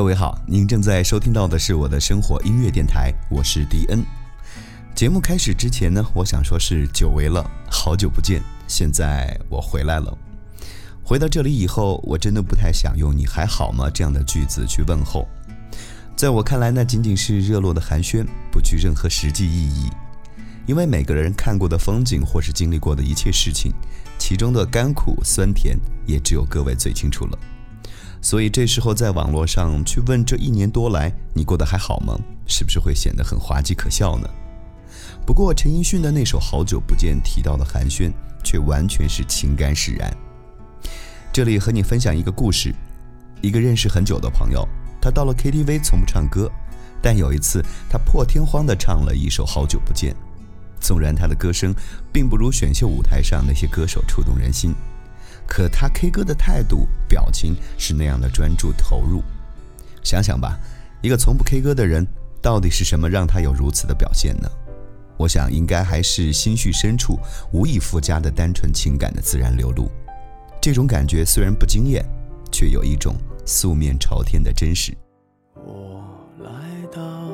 各位好，您正在收听到的是我的生活音乐电台，我是迪恩。节目开始之前呢，我想说是久违了，好久不见，现在我回来了。回到这里以后，我真的不太想用“你还好吗”这样的句子去问候，在我看来，那仅仅是热络的寒暄，不具任何实际意义。因为每个人看过的风景，或是经历过的一切事情，其中的甘苦酸甜，也只有各位最清楚了。所以这时候在网络上去问这一年多来你过得还好吗？是不是会显得很滑稽可笑呢？不过陈奕迅的那首《好久不见》提到的寒暄，却完全是情感使然。这里和你分享一个故事：一个认识很久的朋友，他到了 KTV 从不唱歌，但有一次他破天荒地唱了一首《好久不见》，纵然他的歌声并不如选秀舞台上那些歌手触动人心。可他 K 歌的态度、表情是那样的专注投入，想想吧，一个从不 K 歌的人，到底是什么让他有如此的表现呢？我想，应该还是心绪深处无以复加的单纯情感的自然流露。这种感觉虽然不惊艳，却有一种素面朝天的真实。我来到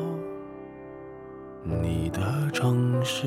你的城市。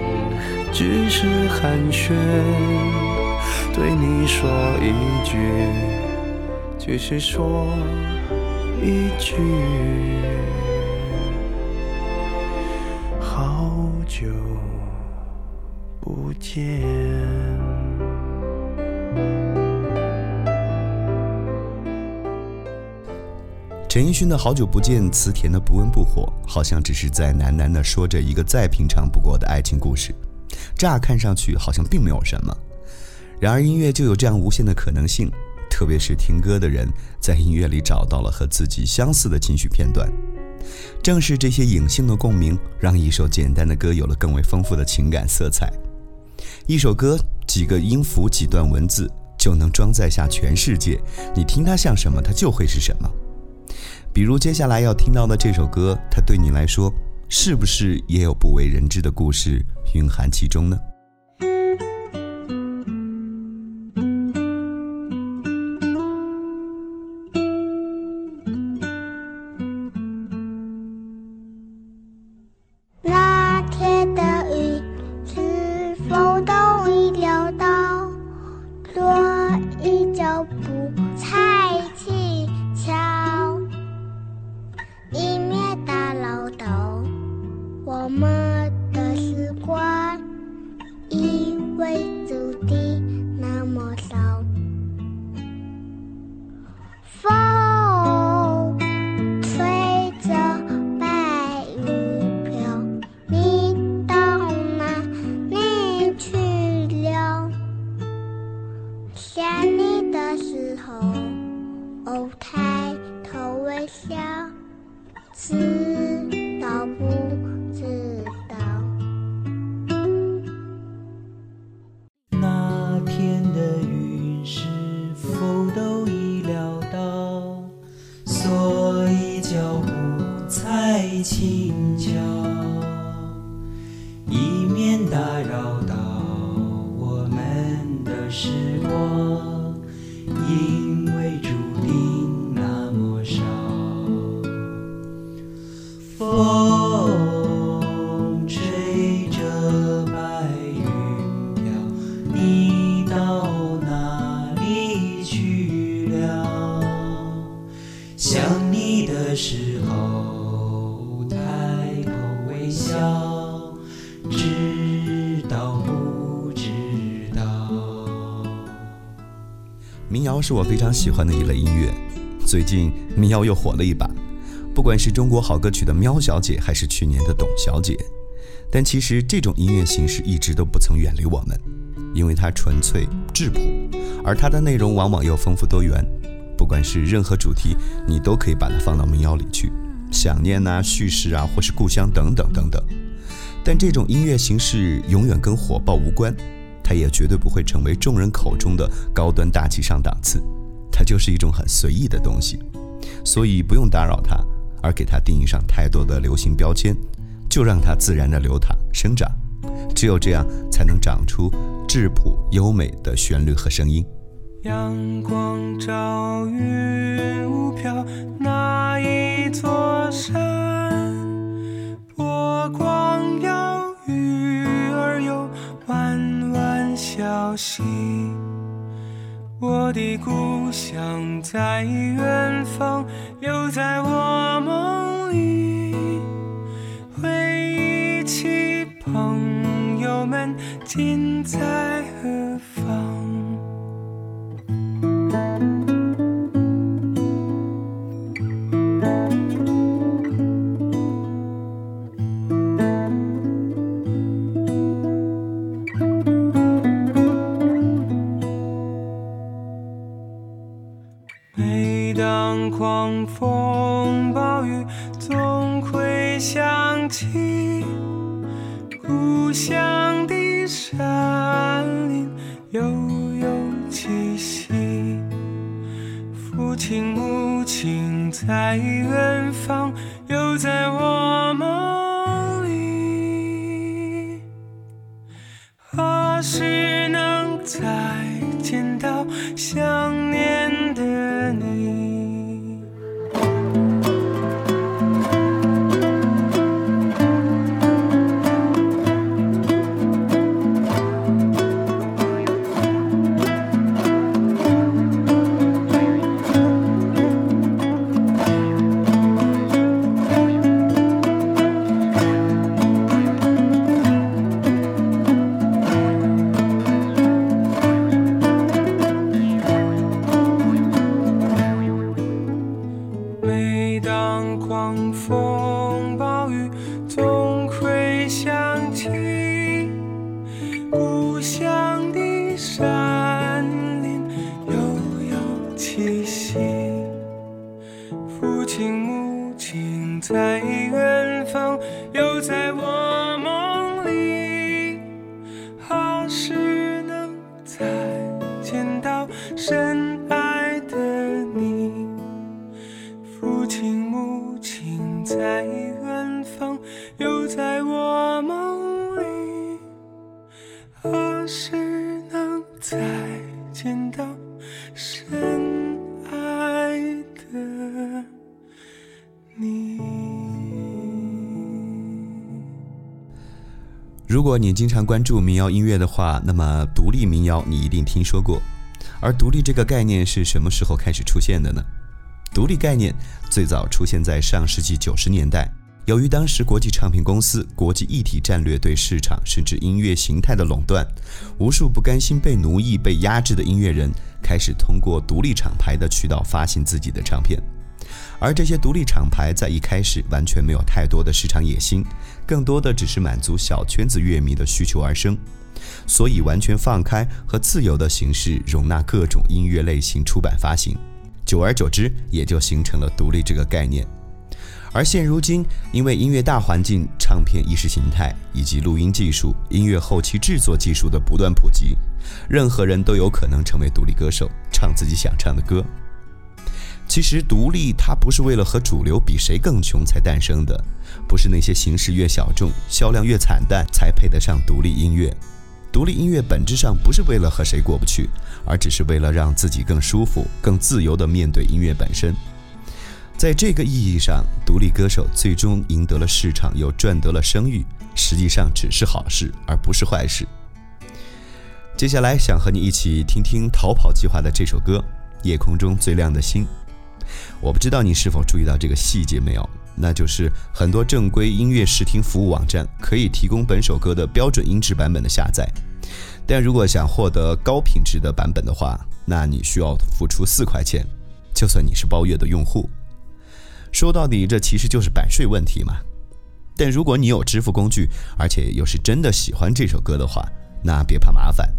只是寒暄，对你说一句，只是说一句，好久不见。陈奕迅的好久不见，词甜的不温不火，好像只是在喃喃地说着一个再平常不过的爱情故事。乍看上去好像并没有什么。然而音乐就有这样无限的可能性，特别是听歌的人在音乐里找到了和自己相似的情绪片段。正是这些隐性的共鸣，让一首简单的歌有了更为丰富的情感色彩。一首歌几个音符、几段文字就能装载下全世界，你听它像什么，它就会是什么。比如接下来要听到的这首歌，它对你来说是不是也有不为人知的故事蕴含其中呢？民是我非常喜欢的一类音乐，最近民谣又火了一把，不管是中国好歌曲的喵小姐，还是去年的董小姐，但其实这种音乐形式一直都不曾远离我们，因为它纯粹质朴，而它的内容往往又丰富多元，不管是任何主题，你都可以把它放到民谣里去，想念啊、叙事啊，或是故乡等等等等。但这种音乐形式永远跟火爆无关。它也绝对不会成为众人口中的高端大气上档次，它就是一种很随意的东西，所以不用打扰它，而给它定义上太多的流行标签，就让它自然的流淌生长，只有这样才能长出质朴优美的旋律和声音。阳光照云雾飘，那一座山，波光摇，鱼儿游，弯。消息，我的故乡在远方，又在我梦里。回忆起朋友们，今在何风暴雨，总会想起故乡的山林，悠悠气息。父亲母亲在远方，又在我梦里。何时能再见到想如果你经常关注民谣音乐的话，那么独立民谣你一定听说过。而独立这个概念是什么时候开始出现的呢？独立概念最早出现在上世纪九十年代，由于当时国际唱片公司国际一体战略对市场甚至音乐形态的垄断，无数不甘心被奴役、被压制的音乐人开始通过独立厂牌的渠道发行自己的唱片。而这些独立厂牌在一开始完全没有太多的市场野心，更多的只是满足小圈子乐迷的需求而生，所以完全放开和自由的形式容纳各种音乐类型出版发行，久而久之也就形成了独立这个概念。而现如今，因为音乐大环境、唱片意识形态以及录音技术、音乐后期制作技术的不断普及，任何人都有可能成为独立歌手，唱自己想唱的歌。其实，独立它不是为了和主流比谁更穷才诞生的，不是那些形式越小众、销量越惨淡才配得上独立音乐。独立音乐本质上不是为了和谁过不去，而只是为了让自己更舒服、更自由地面对音乐本身。在这个意义上，独立歌手最终赢得了市场，又赚得了声誉，实际上只是好事，而不是坏事。接下来，想和你一起听听《逃跑计划》的这首歌《夜空中最亮的星》。我不知道你是否注意到这个细节没有？那就是很多正规音乐视听服务网站可以提供本首歌的标准音质版本的下载，但如果想获得高品质的版本的话，那你需要付出四块钱，就算你是包月的用户。说到底，这其实就是版税问题嘛。但如果你有支付工具，而且又是真的喜欢这首歌的话，那别怕麻烦，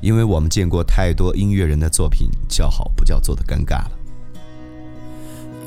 因为我们见过太多音乐人的作品叫好不叫座的尴尬了。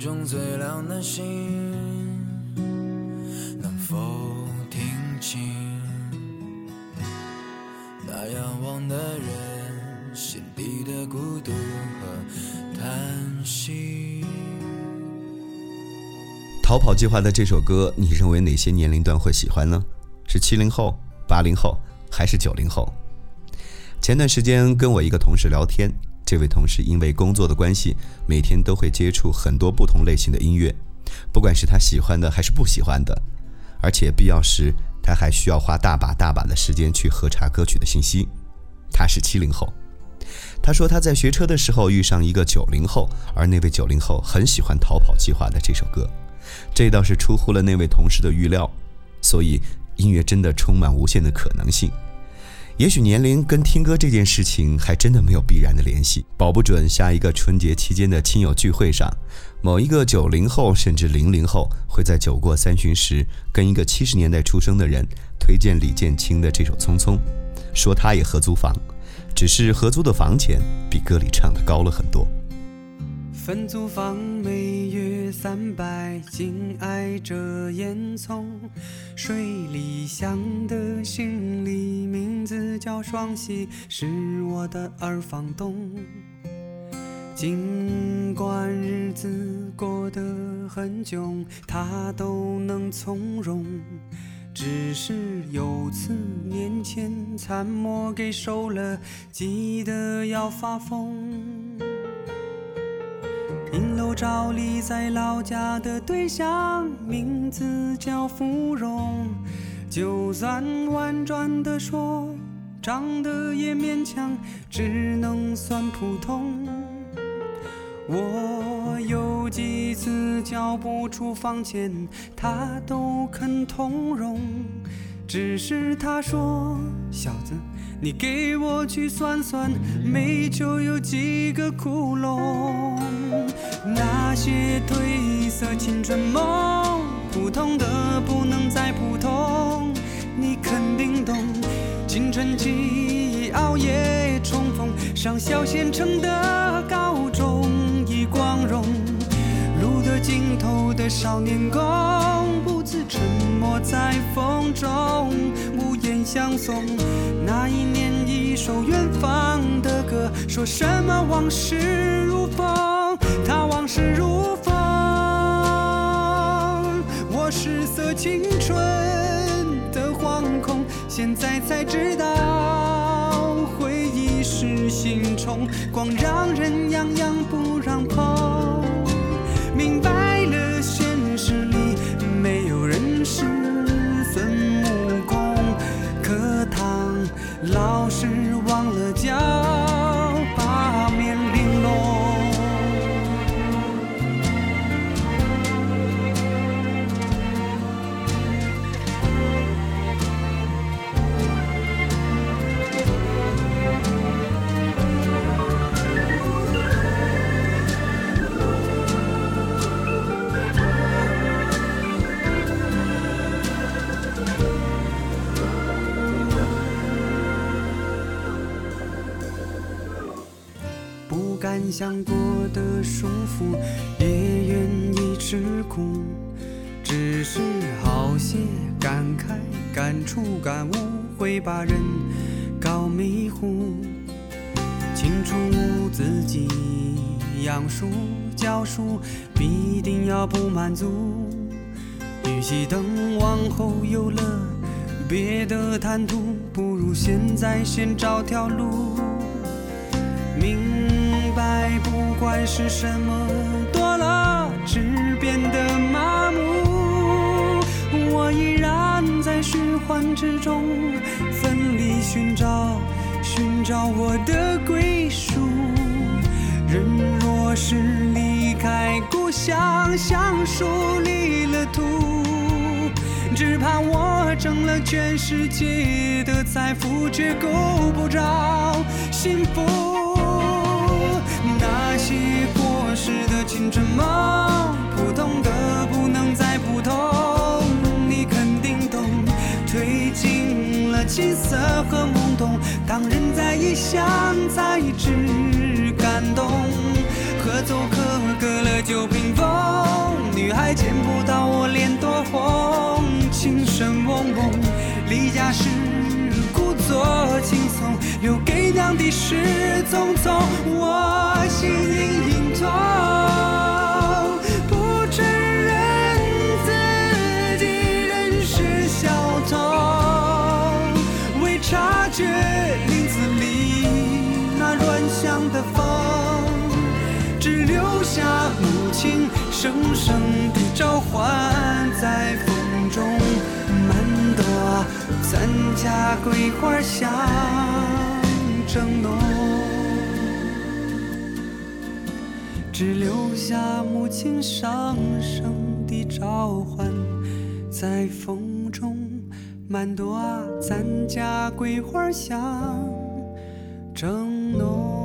中最亮的星，能否听清那仰望的人心底的孤独和叹息？逃跑计划的这首歌，你认为哪些年龄段会喜欢呢？是七零后、八零后，还是九零后？前段时间跟我一个同事聊天，这位同事因为工作的关系，每天都会接触很多不同类型的音乐，不管是他喜欢的还是不喜欢的，而且必要时他还需要花大把大把的时间去核查歌曲的信息。他是七零后，他说他在学车的时候遇上一个九零后，而那位九零后很喜欢《逃跑计划》的这首歌，这倒是出乎了那位同事的预料。所以音乐真的充满无限的可能性。也许年龄跟听歌这件事情还真的没有必然的联系，保不准下一个春节期间的亲友聚会上，某一个九零后甚至零零后会在酒过三巡时，跟一个七十年代出生的人推荐李建清的这首《匆匆》，说他也合租房，只是合租的房钱比歌里唱的高了很多。分租房每月三百，紧挨着烟囱，水里香的姓李，字叫双喜，是我的二房东。尽管日子过得很窘，他都能从容。只是有次年前残墨给收了，急得要发疯。银楼照例在老家的对象，名字叫芙蓉。就算婉转的说，长得也勉强，只能算普通。我有几次交不出房钱，他都肯通融。只是他说，小子。你给我去算算，煤球有几个窟窿？那些褪色青春梦，普通的不能再普通。你肯定懂，青春期熬夜冲锋，上小县城的高中已光荣。路的尽头的少年宫，不自沉默在风中，无言相送。那一年，一首远方的歌，说什么往事如风，他往事如风。失色青春的惶恐，现在才知道，回忆是心虫，光让人痒痒不让碰。想过得舒服，也愿意吃苦，只是好些感慨、感触、感悟，会把人搞迷糊。清楚自己养书教书，必定要不满足。与其等往后有了别的谈吐，不如现在先找条路。明。白，不管是什么多了，只变得麻木。我依然在循环之中，奋力寻找，寻找我的归属。人若是离开故乡，像树离了土，只怕我挣了全世界的财富，却够不着幸福。那些过时的青春梦，普通的不能再普通。你肯定懂，褪尽了青涩和懵懂。当人在异乡，才知感动。合奏可歌了。就屏风，女孩见不到我脸多红，琴声嗡嗡，离家时故作轻松，留给娘的事匆匆，我心隐隐痛，不承认自己仍是小童，未察觉林子里那软香的风。只留下母亲声声的召唤，在风中漫朵咱家桂花香正浓。只留下母亲上声的召唤，在风中满朵啊咱家桂花香正浓。